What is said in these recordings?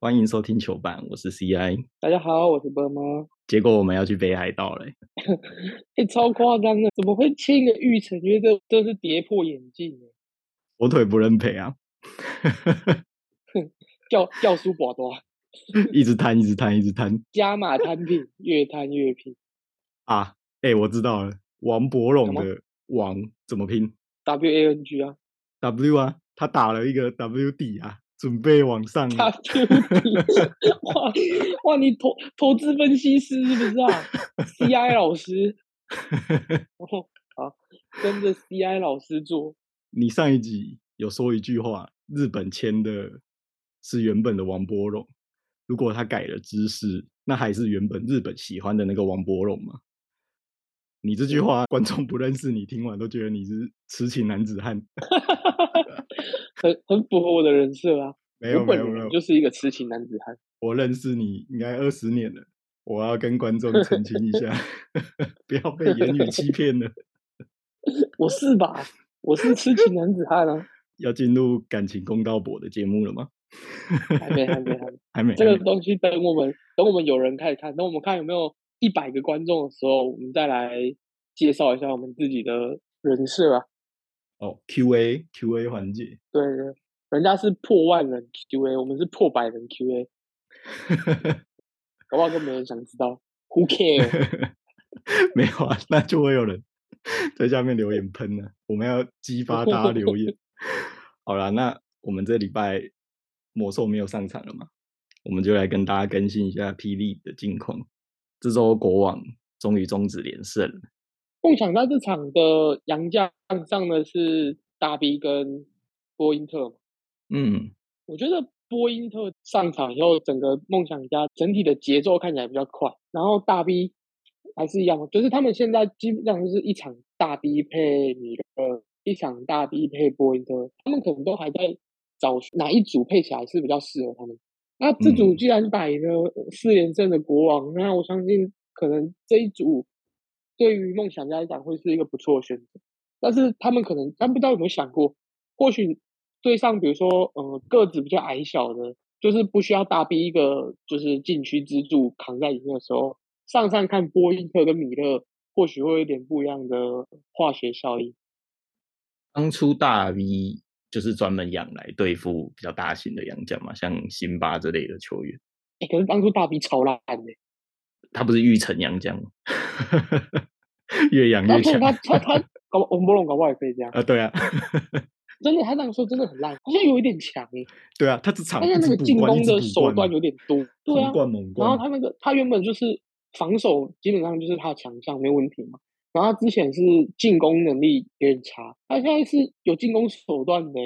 欢迎收听球板，我是 CI。大家好，我是波妈。结果我们要去北海道嘞，哎，超夸张的，怎么会签个玉成？约？这这是跌破眼镜 我腿不认赔啊！叫叫书寡多，一直摊，一直摊，一直摊，加码摊平，越摊越平啊！哎，我知道了，王伯龙的王怎么拼？W A N G 啊，W 啊，他打了一个 W D 啊。准备往上，哇哇！你投投资分析师是不是啊？CI 老师，好，跟着 CI 老师做。你上一集有说一句话，日本签的是原本的王波荣，如果他改了姿势，那还是原本日本喜欢的那个王波荣吗？你这句话，观众不认识你，听完都觉得你是痴情男子汉。很很符合我的人设啊！没有没有没有，就是一个痴情男子汉。我认识你应该二十年了，我要跟观众澄清一下，不要被言语欺骗了。我是吧？我是痴情男子汉啊！要进入感情公道博的节目了吗？还没还没还没还没。这个东西等我们等我们有人开始看，等我们看有没有一百个观众的时候，我们再来介绍一下我们自己的人设啊。哦，Q A Q A 环节，对对，人家是破万人 Q A，我们是破百人 Q A，搞不好都没人想知道，Who care？没有啊，那就会有人 在下面留言喷了。我们要激发大家留言。好了，那我们这礼拜魔兽没有上场了嘛？我们就来跟大家更新一下霹雳的近况。这周国王终于终止连胜了。梦想家这场的洋将上的是大 B 跟波因特嗯，我觉得波因特上场以后，整个梦想家整体的节奏看起来比较快。然后大 B 还是一样，就是他们现在基本上就是一场大 B 配米勒，一场大 B 配波因特，他们可能都还在找哪一组配起来是比较适合他们。那这组既然摆了四连胜的国王，那我相信可能这一组。对于梦想家来讲，会是一个不错的选择。但是他们可能，他不知道有没有想过，或许对上，比如说，呃，个子比较矮小的，就是不需要大逼一个，就是禁区支柱扛在里面的时候，上上看波音特跟米勒，或许会有点不一样的化学效应。当初大 V 就是专门养来对付比较大型的洋将嘛，像辛巴这类的球员。哎，可是当初大比超烂的。他不是玉成洋将吗？越养越强。他他他搞欧博龙搞不好也可以这样啊？对啊，真的，他那个时候真的很烂，好像有一点强诶。对啊，他只场但是那个进攻的手段有点多，对啊。然后他那个他原本就是防守基本上就是他的强项，没有问题嘛。然后他之前是进攻能力有点差，他现在是有进攻手段的，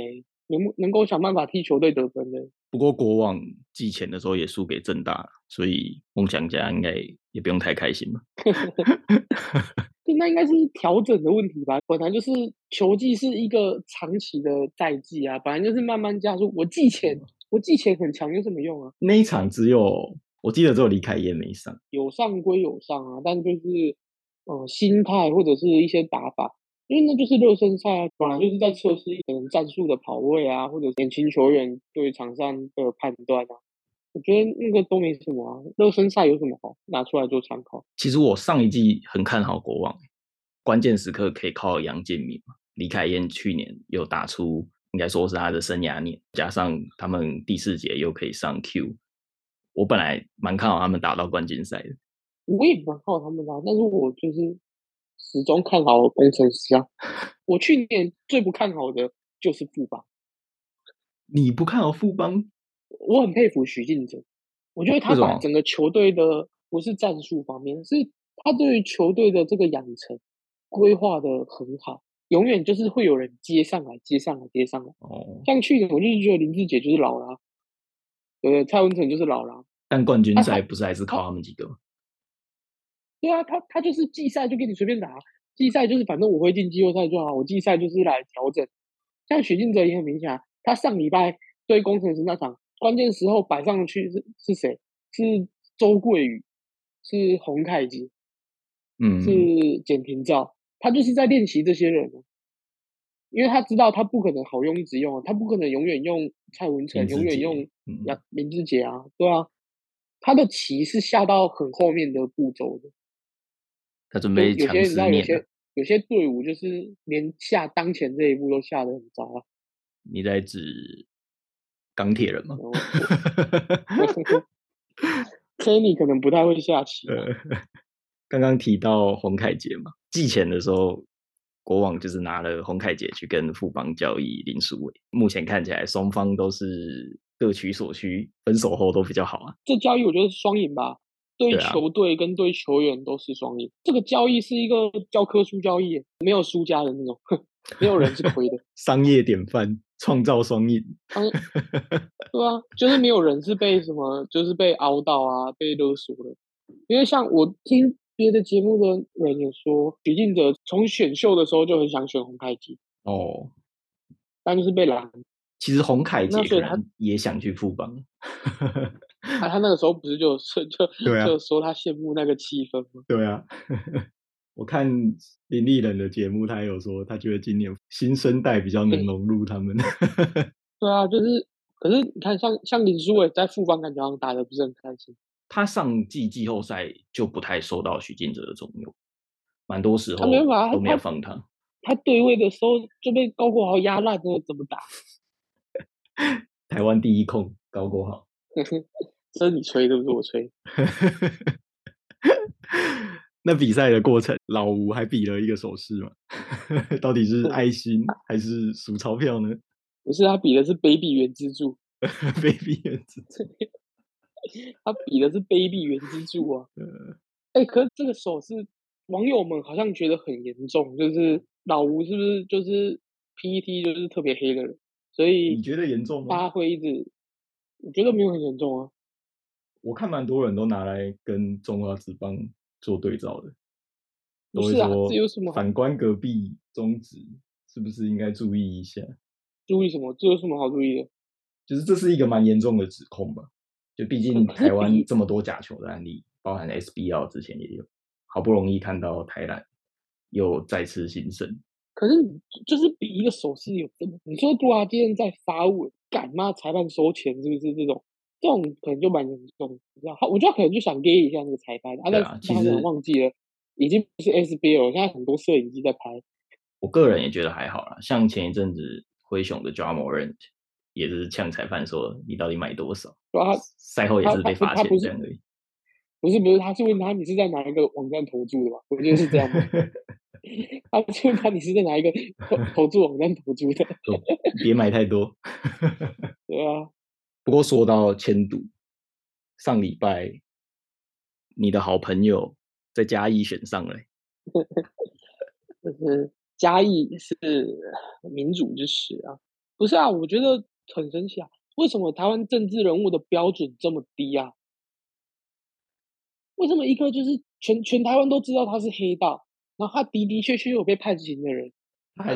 能能够想办法替球队得分的。不过国王季前的时候也输给正大，所以梦想家应该也不用太开心嘛。那应该是调整的问题吧？本来就是球技是一个长期的赛季啊，本来就是慢慢加速。我季前我季前很强有什么用啊？那一场只有我记得只有李凯燕没上，有上归有上啊，但就是呃心态或者是一些打法。因为那就是热身赛啊，本来就是在测试一种战术的跑位啊，或者年轻球员对场上的判断啊。我觉得那个都没什么啊，热身赛有什么好拿出来做参考？其实我上一季很看好国王，关键时刻可以靠杨建民嘛。李凯燕去年又打出，应该说是他的生涯年，加上他们第四节又可以上 Q，我本来蛮看好他们打到冠军赛的。我也蛮看好他们的，但是我就是。始终看好工程师啊！我去年最不看好的就是富邦。你不看好富邦？我很佩服徐敬哲，我觉得他把整个球队的不是战术方面，是他对于球队的这个养成规划的很好。永远就是会有人接上来，接上来，接上来。哦，像去年我就是觉得林志杰就是老了，呃，蔡文成就是老了。但冠军赛不是还是靠他们几个吗？对啊，他他就是季赛就给你随便打，季赛就是反正我会进季后赛就好，我季赛就是来调整。像许晋哲也很明显啊，他上礼拜对工程师那场关键时候摆上去是是谁？是周桂宇，是洪凯杰，嗯，是简廷照，他就是在练习这些人。因为他知道他不可能好用一直用啊，他不可能永远用蔡文成，永远用嗯杨林志杰啊，对啊，他的棋是下到很后面的步骤的，他准备强些有些。有些队伍就是连下当前这一步都下得很糟啊。你在指钢铁人吗？然后 Kenny 可能不太会下棋啊，呃，刚刚提到洪凯杰嘛，季前的时候，国网就是拿了洪凯杰去跟富邦交易林书伟。目前看起来双方都是各取所需，分手后都比较好啊。这交易我觉得是双赢吧，对球队跟对球员都是双赢。这个交易是一个教科书交易耶，没有输家的那种，没有人是亏的。商业典范，创造双赢。当对啊，就是没有人是被什么，就是被凹到啊，被勒索的。因为像我听别的节目的人也说，许晋哲从选秀的时候就很想选洪凯吉，哦，但就是被拦。其实洪凯杰也想去富邦。啊，他那个时候不是就就就说他羡慕那个气氛吗？对啊，我看林立人的节目，他也有说，他觉得今年新生代比较能融入他们。对啊，就是，可是你看像像林书伟在富邦感觉好像打的不是很开心。他上季季后赛就不太受到许晋哲的重用，蛮多时候他没办法都没有放他。他对位的时候就被高国豪压烂了，怎么打？台湾第一控高国豪，这是你吹的，不是我吹。那比赛的过程，老吴还比了一个手势嘛？到底是爱心还是数钞票呢不是他比的是卑鄙原支柱，？baby 原子，他比的是卑鄙原支柱啊！呃，哎、可是这个手势，网友们好像觉得很严重，就是老吴是不是就是 PET 就是特别黑的人，所以你觉得严重吗？大家会一直，我觉得没有很严重啊。我看蛮多人都拿来跟中华职棒做对照的，都会说反观隔壁中职，是不是应该注意一下？注意什么？这有什么好注意的？就是这是一个蛮严重的指控吧？就毕竟台湾比 这么多假球的案例，包含 SBL 之前也有，好不容易看到台南又再次兴盛，可是就是比一个手势有这么，你说杜华今天在发问，干妈裁判收钱是不是这种？这种可能就蛮严重的，你知道？他我觉得可能就想 gay 一下那个裁判，啊，但其实忘记了，已经不是 SBL，了现在很多摄影机在拍。我个人也觉得还好啦。像前一阵子灰熊的 j a m o r a n 也是呛裁判说你到底买多少，然后他赛后也他他是被罚钱这样而已。不是不是，他是问他你是在哪一个网站投注的吧？我觉得是这样的。他就问他你是在哪一个投投注网站投注的？就别买太多。对啊，不过说到迁都，上礼拜你的好朋友在嘉义选上了欸、就是嘉义是民主之始啊，不是啊？我觉得很神奇啊，为什么台湾政治人物的标准这么低啊？为什么一个就是全全台湾都知道他是黑道，然后他的的确确有被判刑的人，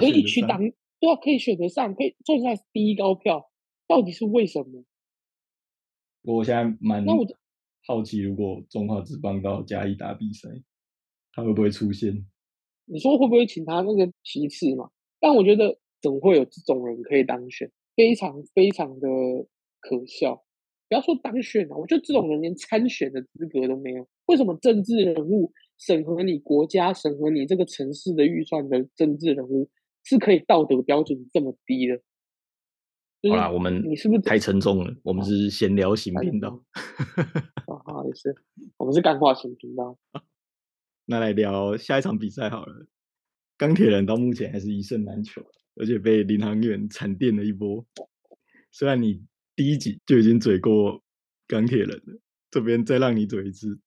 可以去当，对啊，可以选择上，可以坐在第一高票，到底是为什么？我现在蛮好奇，如果中华职棒到嘉义打比赛，他会不会出现？你说会不会请他那个其次嘛？但我觉得怎么会有这种人可以当选，非常非常的可笑。不要说当选了、我觉得这种人连参选的资格都没有。为什么政治人物审核你国家、审核你这个城市的预算的政治人物是可以道德标准这么低的？就是好啦，我们你是不是太沉重了？我们是闲聊型频道，啊，不好意思，我们是干话型频道。那来聊下一场比赛好了。钢铁人到目前还是一胜难求，而且被林航员惨电了一波。虽然你第一集就已经嘴过钢铁人了，这边再让你嘴一次。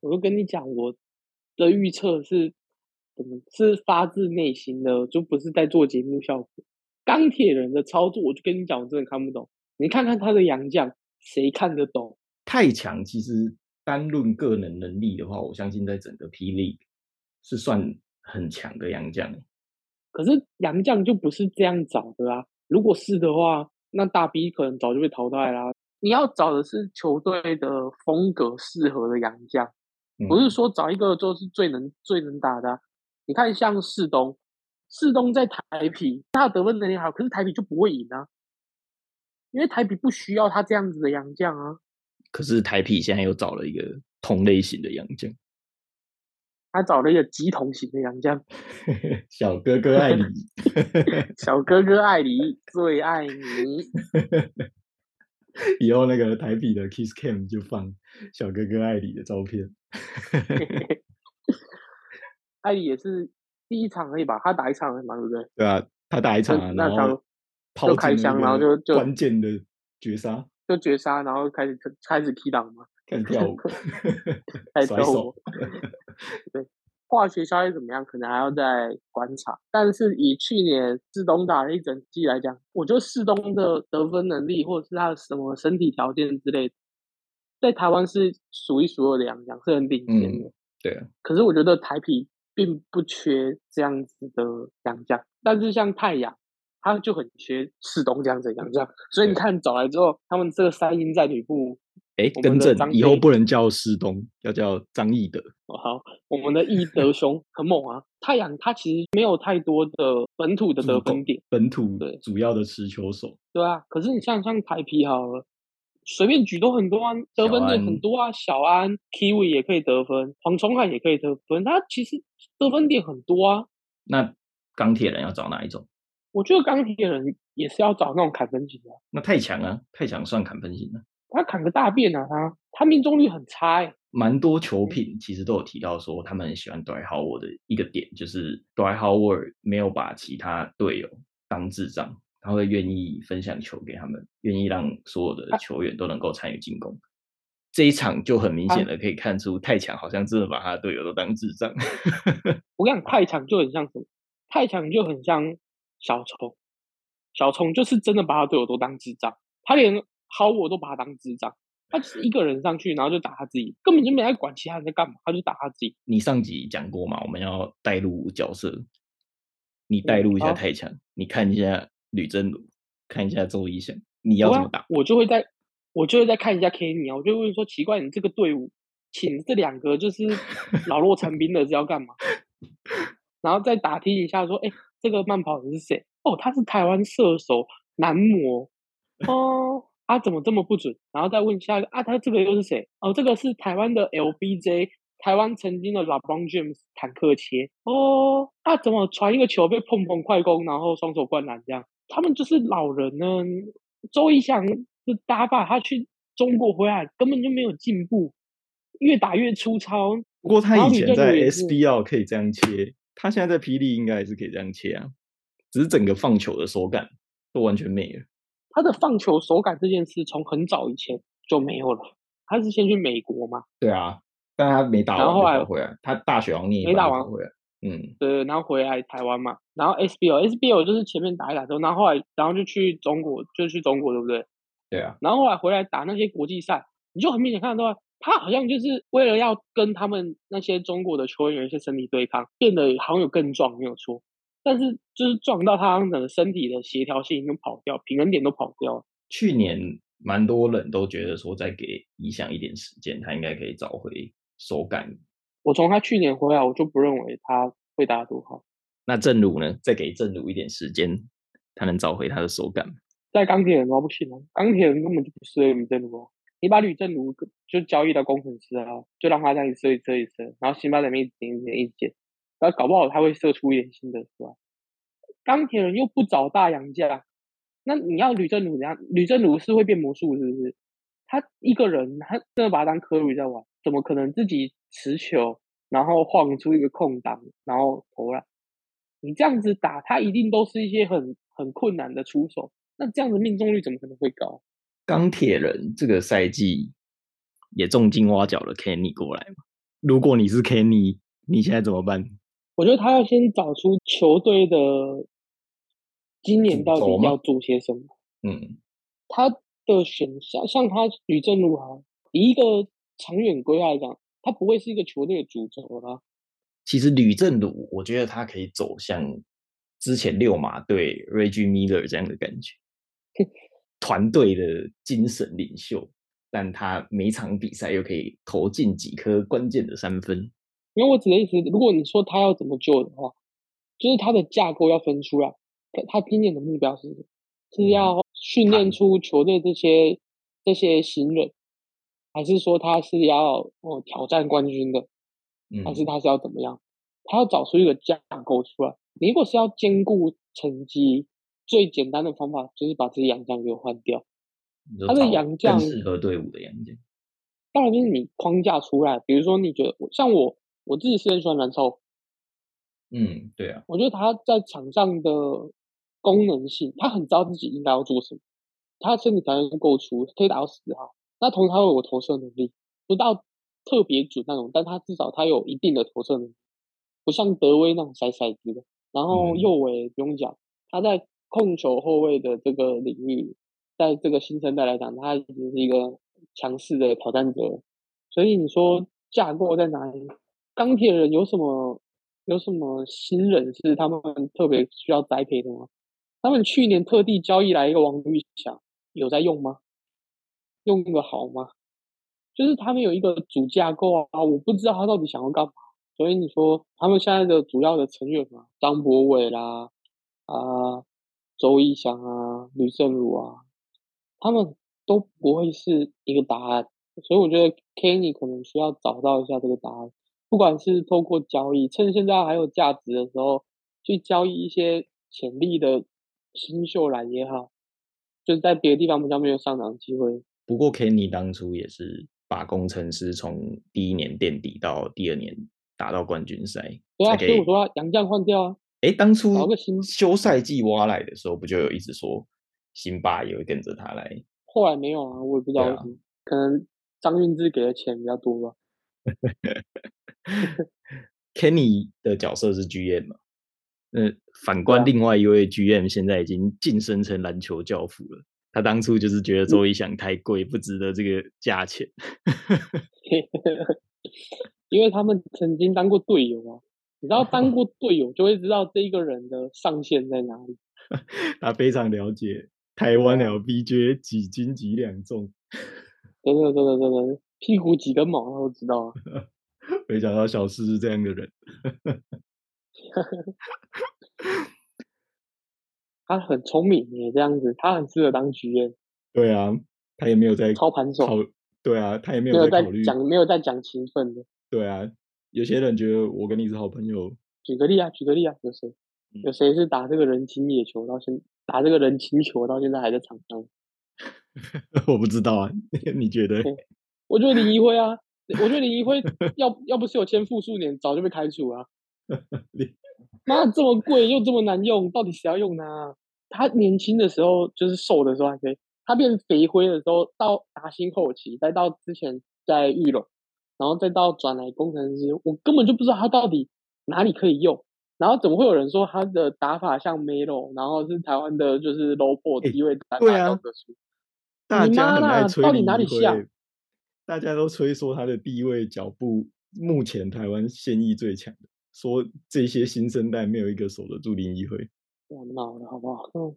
我就跟你讲，我的预测是怎么是发自内心的，就不是在做节目效果。钢铁人的操作，我就跟你讲，我真的看不懂。你看看他的洋将，谁看得懂？太强，其实单论个人能力的话，我相信在整个霹雳是算很强的洋将。可是洋将就不是这样找的啊！如果是的话，那大 B 可能早就被淘汰啦。你要找的是球队的风格适合的洋将，不是嗯说找一个就是最能最能打的啊、你看像世东，世东在台皮，他的得分能力好，可是台皮就不会赢啊，因为台皮不需要他这样子的洋将啊。可是台皮现在又找了一个同类型的洋将，他找了一个极同型的洋将，小哥哥爱你，小哥哥爱你，最爱你。以后那个台比的 Kiss Cam 就放小哥哥艾里的照片。艾里也是第一场而已吧，他打一场嘛，对不对？对啊，他打一场，然后就开箱，然后就就关键的绝杀，就绝杀，然后开始开始 K 档嘛，开始跳舞，开始跳舞，对。化学效应怎么样？可能还要再观察。但是以去年世东打了一整季来讲，我觉得世东的得分能力，或者是他的什么身体条件之类的，在台湾是数一数二的洋将，是很顶尖的。对啊。可是我觉得台皮并不缺这样子的洋将，但是像太阳，他就很缺世东这样子洋将。所以你看找来之后，他们这个三英在吕布。哎，更正，以后不能叫施东，要叫张义德。好，我们的义德兄很猛啊！太阳他其实没有太多的本土的得分点，本土的主要的持球手。对啊，可是你像像台皮好了，随便举都很多啊，得分点很多啊。小安、Kiwi 也可以得分，黄崇汉也可以得分，他其实得分点很多啊。那钢铁人要找哪一种？我觉得钢铁人也是要找那种砍分型的。那太强啊，太强算砍分型的。他砍个大便啊！他他命中率很差哎。蛮多球品其实都有提到说，他们很喜欢 Dry Howard 的一个点，就是 Dry Howard 没有把其他队友当智障，他会愿意分享球给他们，愿意让所有的球员都能够参与进攻。这一场就很明显的可以看出，太强好像真的把他的队友都当智障。我跟你讲，太强就很像什么？太强就很像小虫，小虫就是真的把他队友都当智障，他连。好，我都把他当智障。他只是一个人上去，然后就打他自己，根本就没在管其他人在干嘛，他就打他自己。你上集讲过嘛？我们要带入角色，你带入一下太强，你看一下吕振儒，看一下周一翔，你要怎么打？我就会在，我就会再看一下 Kenny 啊，我就会说，奇怪，你这个队伍请这两个就是老弱残兵的是要干嘛？然后再打听一下说，哎，这个慢跑的是谁？哦，他是台湾射手男模哦。啊，怎么这么不准？然后再问下一个啊，他这个又是谁？哦，这个是台湾的 LBJ，台湾曾经的 LeBron James 坦克切哦。啊，怎么传一个球被碰碰快攻，然后双手灌篮这样？他们就是老人呢。周一翔的打法，他去中国回来根本就没有进步，越打越粗糙。不过他以前在 SBL 可以这样切，他现在在霹雳应该也是可以这样切啊，只是整个放球的手感都完全没了。他的放球手感这件事从很早以前就没有了。他是先去美国嘛？对啊，但他没打完然后来回来。他大学王念没打完回来，嗯，对，然后回来台湾嘛。然后 SBO，SBO 就是前面打一打之后，然后后来然后就去中国，就去中国，对不对？对啊。然后后来回来打那些国际赛，你就很明显看到，他好像就是为了要跟他们那些中国的球员一些身体对抗，变得好像有更壮，没有错。但是就是撞到他整个身体的协调性都跑掉，平衡点都跑掉。去年蛮多人都觉得说，再给李想一点时间，他应该可以找回手感。我从他去年回来，我就不认为他会打多好。那正如呢？再给正如一点时间，他能找回他的手感。在钢铁人吗？不行啊，钢铁人根本就不适合吕正如。你把吕正如就交易到工程师啊，就让他这样射一射一射，然后辛巴在那边一点一点一点。然后搞不好他会射出一点新的，出来？钢铁人又不找大洋价，那你要吕正儒怎样？吕正儒是会变魔术，是不是？他一个人，他真的把他当科瑞在玩，怎么可能自己持球，然后晃出一个空档，然后投篮？你这样子打，他一定都是一些很很困难的出手，那这样子命中率怎么可能会高？钢铁人这个赛季也重金挖角了 Kenny 过来嘛？如果你是 Kenny，你现在怎么办？我觉得他要先找出球队的今年到底要做些什么。嗯，他的选项像他吕正如啊，以一个长远规划来讲，他不会是一个球队的主轴啦。其实吕正如，我觉得他可以走向之前六马队 Reggie Miller 这样的感觉，团队的精神领袖，但他每场比赛又可以投进几颗关键的三分。因为我指的意思，如果你说他要怎么救的话，就是他的架构要分出来。他今年的目标是是要训练出球队这些这些新人，还是说他是要哦挑战冠军的，还是他是要怎么样？他要找出一个架构出来。如果是要兼顾成绩，最简单的方法就是把这些洋将给换掉。他的洋将适合队伍的洋将，当然就是你框架出来。比如说，你觉得像我我自己是很喜欢蓝超，嗯，对啊，我觉得他在场上的功能性，他很知道自己应该要做什么，他身体条件够出，可以打到十号。那同时他有投射能力，不到特别准那种，但他至少他有一定的投射能力，不像德威那种甩骰子的。然后右卫不用讲，他在控球后卫的这个领域，在这个新生代来讲，他已经是一个强势的挑战者。所以你说架构在哪里？钢铁人有什么有什么新人是他们特别需要栽培的吗？他们去年特地交易来一个王玉祥，有在用吗？用的好吗？就是他们有一个主架构啊，我不知道他到底想要干嘛。所以你说他们现在的主要的成员嘛，张博伟啦，啊，周义翔啊，吕正儒啊，他们都不会是一个答案。所以我觉得 Kenny 可能需要找到一下这个答案，不管是透过交易，趁现在还有价值的时候，去交易一些潜力的新秀兰也好，就是在别的地方比较没有上涨机会。不过 Kenny 当初也是把工程师从第一年垫底到第二年。打到冠军赛，对啊，所以我说杨将换掉啊。哎，当初休赛季挖来的时候，不就有一直说辛巴也会跟着他来？后来没有啊，我也不知道为什么，可能张运志给的钱比较多吧。Kenny 的角色是 GM 嘛？那反观另外一位 GM，现在已经晋升成篮球教父了。他当初就是觉得周一翔太贵，不值得这个价钱。因为他们曾经当过队友啊，你知道当过队友就会知道这一个人的上限在哪里。他非常了解台湾 LBJ 几斤几两重，真的真的真的，屁股几根毛他都知道啊。没想到小四是这样的人，他很聪明耶，这样子他很适合当局员。对啊，他也没有在操盘手。对啊，他也没有在考虑讲，没有在讲情分的。对啊，有些人觉得我跟你是好朋友。举个例啊，举个例啊，有谁？有谁是打这个人情野球到现，打这个人情球到现在还在场上？我不知道啊，你觉得？我觉得林一辉啊，我觉得林一辉要要不是有签复数年，早就被开除了。妈，这么贵又这么难用，到底谁要用呢？他年轻的时候就是瘦的时候还可以。他变肥灰的时候，到达新后期，再到之前在玉龙，然后再到转来工程师，我根本就不知道他到底哪里可以用。然后怎么会有人说他的打法像 Melo，然后是台湾的就是 low ball 低位打对啊，大家很爱吹到底哪里像？大家都吹说他的低位脚步目前台湾现役最强的，说这些新生代没有一个守得住林一辉。我闹了好不好？嗯，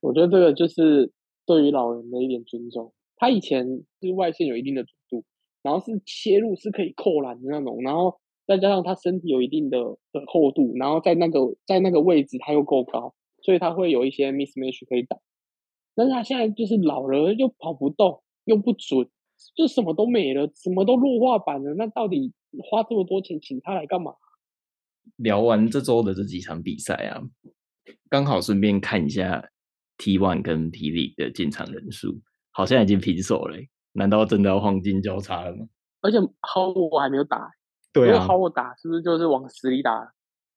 我觉得这个就是。对于老人的一点尊重，他以前是外线有一定的准度，然后是切入是可以扣篮的那种，然后再加上他身体有一定的的厚度，然后在那个在那个位置他又够高，所以他会有一些 mismatch 可以打。但是他现在就是老了，又跑不动，又不准，就什么都没了，什么都弱化版了。那到底花这么多钱请他来干嘛？聊完这周的这几场比赛啊，刚好顺便看一下。T one 跟霹雳的进场人数好像已经平手了，难道真的要黄金交叉了吗？而且 How 我还没有打，对啊，How 我打是不是就是往死里打？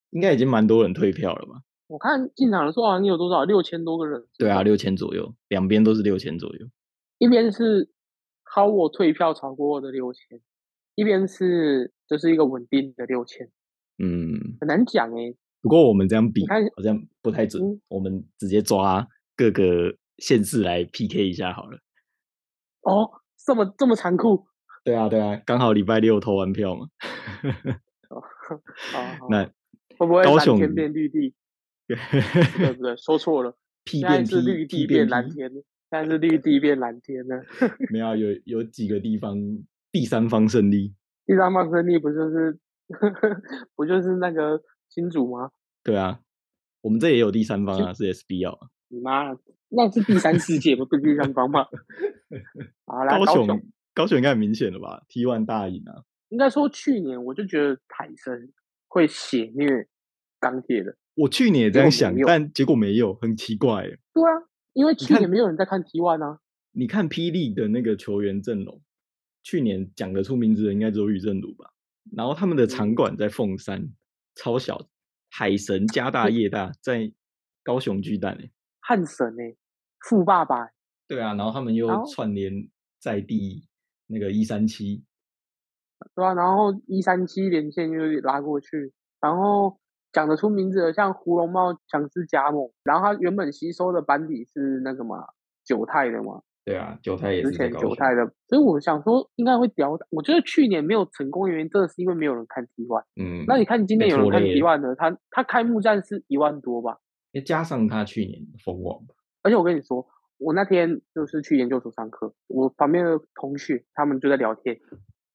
应该已经蛮多人退票了吧？我看进场人数好像有多少，六千多个人。对啊，六千左右，两边都是六千左右。一边是 How 我退票超过我的六千，一边是就是一个稳定的六千。嗯，很难讲哎。不过我们这样比好像不太准，我们直接抓。各个县市来 PK 一下好了。哦，这么这么残酷？对啊，对啊，刚好礼拜六投完票嘛。哦，那会不会高雄变绿地？对不对？说错了，现在是绿地变蓝天，现在是绿地变蓝天呢。没有，有有几个地方第三方胜利。第三方胜利不就是 不就是那个新主吗？对啊，我们这也有第三方啊，是 SBL 啊。你妈，那是第三世界吗？不是第三方吗？好，啦高高雄，高雄应该很明显了吧？T one 大赢啊！应该说去年我就觉得海神会血虐钢铁的。我去年也这样想但结果没有，很奇怪耶。对啊，因为去年没有人在看 T one 啊。你看霹雳的那个球员阵容，去年讲得出名字的应该只有宇正鲁吧？然后他们的场嗯馆在凤山，超小，海神家大业大，在高雄巨蛋诶。汉神哎、富爸爸欸、对啊，然后他们又串联在地那个一三七，对啊、然后一三七连线就拉过去，然后讲得出名字的像胡龙茂强势加盟，然后他原本吸收的班底是那个嘛九泰的嘛，对啊，九泰也之前是在高。九泰的，所以我想说应该会屌打。我觉得去年没有成功的原因，真的是因为没有人看 T one。嗯，那你看今年有人看 T 了 one 的，他他开幕战是一万多吧？再加上他去年的封王，而且我跟你说，我那天就是去研究所上课，我旁边的同学他们就在聊天，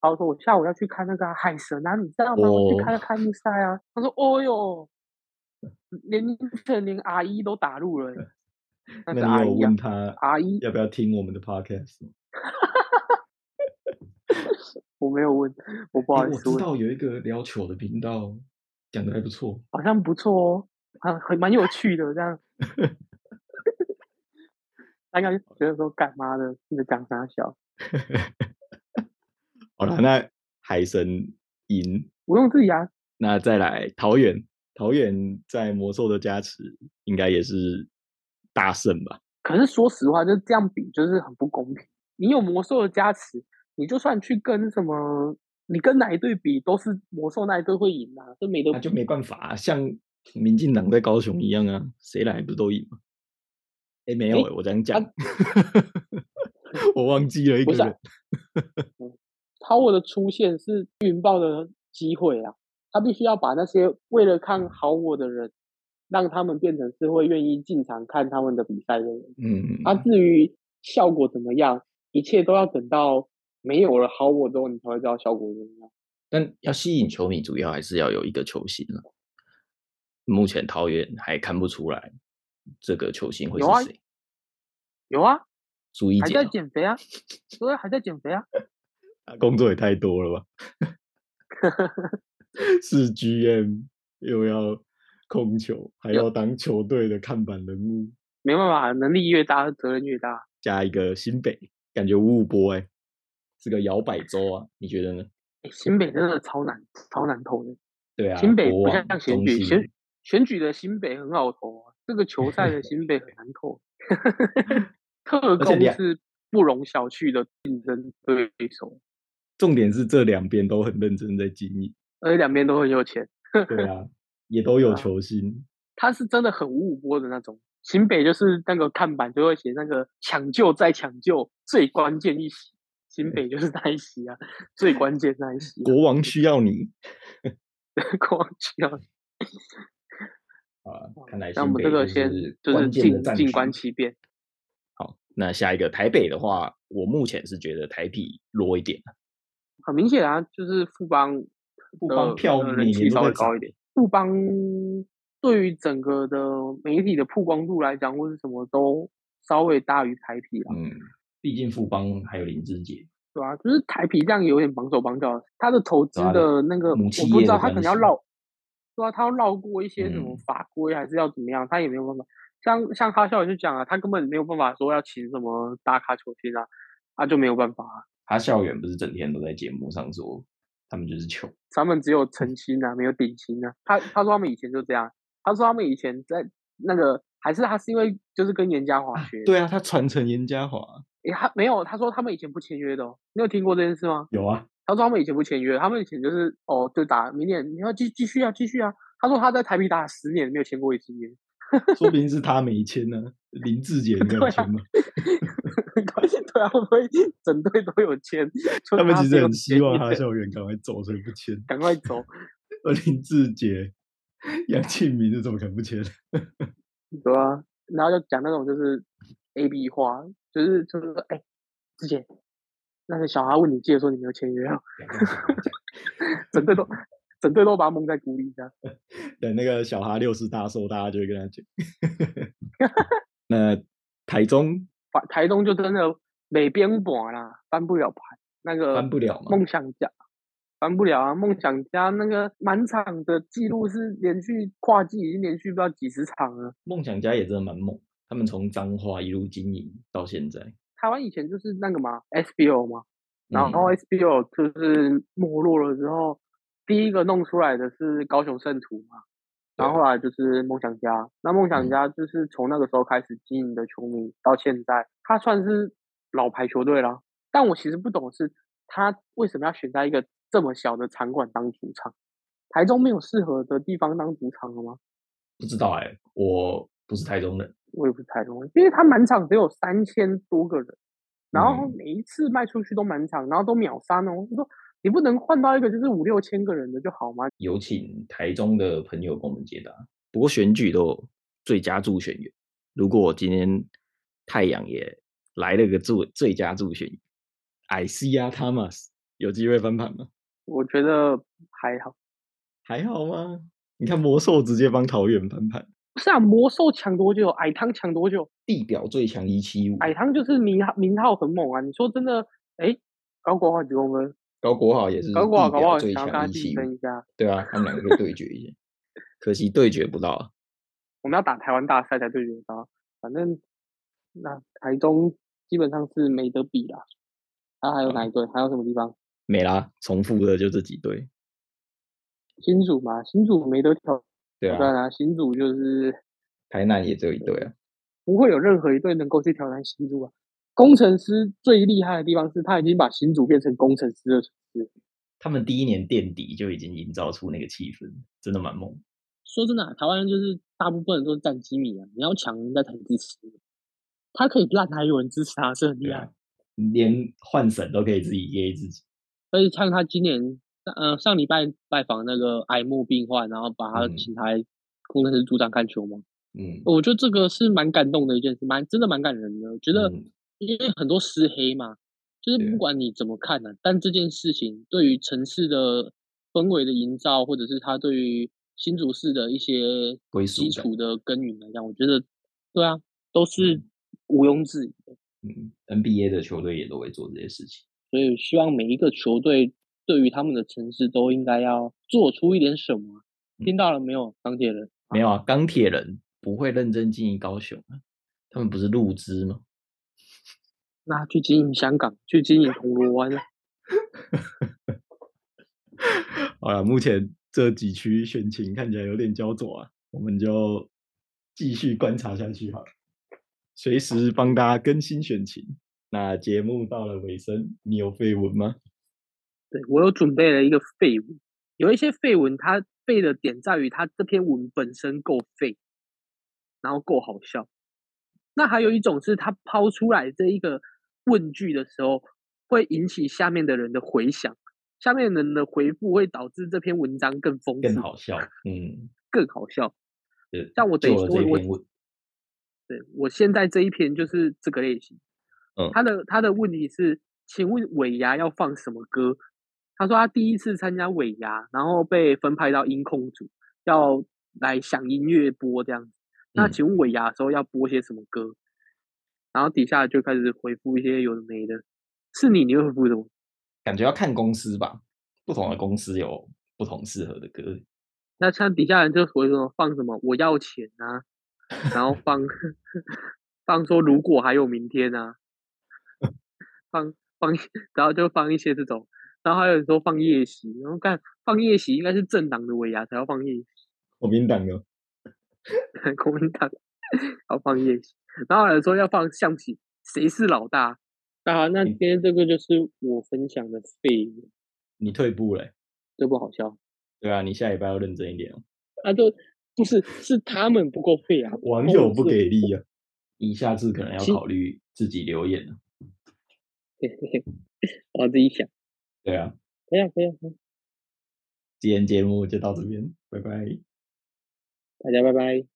然后说我下午要去看那个啊海神啊，你知道吗？我去哦看开幕赛啊。他说：“哦哟，连成连阿姨都打入了欸，那那是阿姨啊你有问，他阿姨要不要听我们的 podcast 吗？我没有问，我不好意思我，知道有一个聊球的频道，讲的还不错。好像不错哦，很很蛮有趣的这样。他应该觉得说干妈的，你在讲啥笑？好了，那海神赢，不用自己啊，那再来桃园，桃园在魔兽的加持，应该也是大胜吧？可是说实话，就这样比就是很不公平。你有魔兽的加持，你就算去跟什么，你跟哪一队比，都是魔兽那一队会赢啊，这没得就没办法、啊，像民进党在高雄一样啊，谁来不都赢吗？哎，没有、我这样讲，我忘记了一个人。他我的出现是云豹的机会啊，他必须要把那些为了看好我的人，让他们变成是会愿意进场看他们的比赛的人。嗯，啊，至于效果怎么样，一切都要等到没有了好我之后，你才会知道效果怎么样。但要吸引球迷，主要还是要有一个球星了。目前桃园还看不出来这个球星会是谁。有啊，还在朱一杰哦减肥啊，对啊，还在减肥啊。工作也太多了吧？是 GM 又要控球，还要当球队的看板人物，没办法，能力越大，责任越大。加一个新北，感觉五五波哎、是个摇摆州啊，你觉得呢？诶新北真的超难，超难投的。对啊，新北不国王像选举，选选举的新北很好投啊，这个球赛的新北很难投。特工是不容小觑的竞争对手，重点是这两边都很认真在经营，而且两边都很有钱。对啊，也都有球星，他是真的很五五波的那种。新北就是那个看板就会写那个抢救再抢救，最关键一席。新北就是那一席啊，最关键那一席、啊。国王需要你国王需要你啊，看来那我们这个先就是静静观其变。好，那下一个台北的话，我目前是觉得台啤弱一点。很明显啊，就是富邦富邦票每的人气稍微高一点。富邦对于整个的媒体的曝光度来讲，或是什么都稍微大于台啤啦，嗯，毕竟富邦还有林志杰，对啊、就是台啤这样有点绑手绑脚的，他的投资的那个我不知道，他可能要绕，对啊，他要绕过一些什么嗯法规，还是要怎么样，他也没有办法。像像哈校也就讲啊，他根本没有办法说要请什么大咖球星啊，他就没有办法啊。他校园不是整天都在节目上说他们就是穷，他们只有澄清啊，没有顶薪啊。他他说他们以前就这样，他说他们以前在那个还是他是因为就是跟严家华学，对啊，他传承严家华诶，他没有，他说他们以前不签约的哦，你有听过这件事吗？有啊，他说他们以前不签约，他们以前就是哦，就打明年你要继继续啊，继续啊。他说他在台北打了十年没有签过一次约，说不定是他没签呢、林志杰应该有签吗？对啊，会不会整队都有签？他们其实很希望哈校园赶快走，所以不签。赶快走，而林志杰、杨庆明是怎么可能不签？对啊，然后就讲那种就是 A B 话，就是就是说，哎、之前那个小孩问你借的时候，你没有签约啊？整队都整队都把他蒙在鼓里，这样。等那个小哈六十大寿，大家就会跟他讲。那台中台台东就真的没边盘啦，翻不了牌。那个翻不了嘛梦想家翻不了啊！梦想家那个满场的记录是连续跨季已经连续不知道几十场了。梦想家也真的蛮猛，他们从彰化一路经营到现在。台湾以前就是那个嘛 SBO 嘛，然嗯后 SBO 就是没落了之后，第一个弄出来的是高雄圣徒嘛，然后后来就是梦想家。那梦想嗯家就是从那个时候开始经营的球迷到现在，他算是老牌球队了。但我其实不懂的是，他为什么要选在一个这么小的场馆当主场？台中没有适合的地方当主场了吗？不知道哎、我不是台中人，我也不是台中人，因为他满场只有三千多个人，然后嗯每一次卖出去都满场，然后都秒杀哦。我说你不能换到一个就是五六千个人的就好吗？有请台中的朋友给我们解答。不过选举都有最佳助选员，如果今天太阳也来了个助最佳助选员，艾西亚 Thomas 有机会翻盘吗？我觉得还好。还好吗？你看魔兽直接帮桃园翻盘，不是啊，魔兽抢多久？矮汤抢多久？地表最强一七五，矮汤就是名号名号很猛啊！你说真的？哎，高国华几公分？高国豪也是高国豪搞不好地表最想要跟他强一七五，竞争一下。对啊，他们两个对决一下，可惜对决不到啊。我们要打台湾大赛才对决到，反正那台中基本上是没得比啦。啊，还有哪一队？还有什么地方？没啦，重复的就这几队。新竹嘛，新竹没得挑对啊，战啊，新竹就是台南也只有一队啊。不会有任何一队能够去挑战新竹啊。工程师最厉害的地方是他已经把新主变成工程师的城市。他们第一年垫底就已经营造出那个气氛，真的蛮猛。说真的、啊，台湾人就是大部分人都是战机迷啊，你要强人家才支持。他可以烂还有人支持他，是很厉害。连换省都可以自己噎自己。而且像他今年，呃，上礼拜拜访那个癌末病患，然后把他嗯请来工程师组长看球嘛，嗯，我觉得这个是蛮感动的一件事，蛮真的蛮感人的。我觉得嗯因为很多私黑嘛，就是不管你怎么看呢、但这件事情对于城市的氛围的营造，或者是他对于新竹市的一些基础的耕耘来讲，我觉得对啊，都是毋庸置疑的。嗯，NBA 的球队也都会做这些事情。所以希望每一个球队对于他们的城市都应该要做出一点什么。嗯听到了没有，钢铁人？没有啊，钢铁人不会认真经营高雄啊，他们不是入资吗？那去经营香港，去经营铜锣湾啊。好了，目前这几区选情看起来有点焦灼啊，我们就继续观察下去好了，随时帮大家更新选情。那节目到了尾声，你有绯闻吗？对我有准备了一个废文，有一些废文，它废的点在于它这篇文本身够废，然后够好笑。那还有一种是他抛出来这一个问句的时候，会引起下面的人的回响，下面人的回复会导致这篇文章更丰富、更好笑，嗯，更好笑。对，像我等于救了我对我现在这一篇就是这个类型。嗯他的他的问题是，请问尾牙要放什么歌？他说他第一次参加尾牙，然后被分派到音控组，要来响音乐播这样子。那嗯请问尾牙的时候要播些什么歌？然后底下就开始回复一些有的没的。是你，你会回复什么？感觉要看公司吧，不同的公司有不同适合的歌。那像底下人就回什么放什么我要钱啊，然后放 放说如果还有明天啊，放放，然后就放一些这种，然后还有人说放夜袭，然后看放夜袭应该是政党的尾牙才要放夜袭，国民党有，国民党要放夜袭，然后有人说要放象棋，谁是老大？那好，那今天这个就是我分享的废物，你退步了欸、这不好笑，对啊，你下礼拜要认真一点哦。啊，就不是是他们不够废啊，网友不是给力啊，你下次可能要考虑自己留言了。我自己想，对啊，可以啊，可以啊，可以啊今天节目就到这边，拜拜。大家拜拜。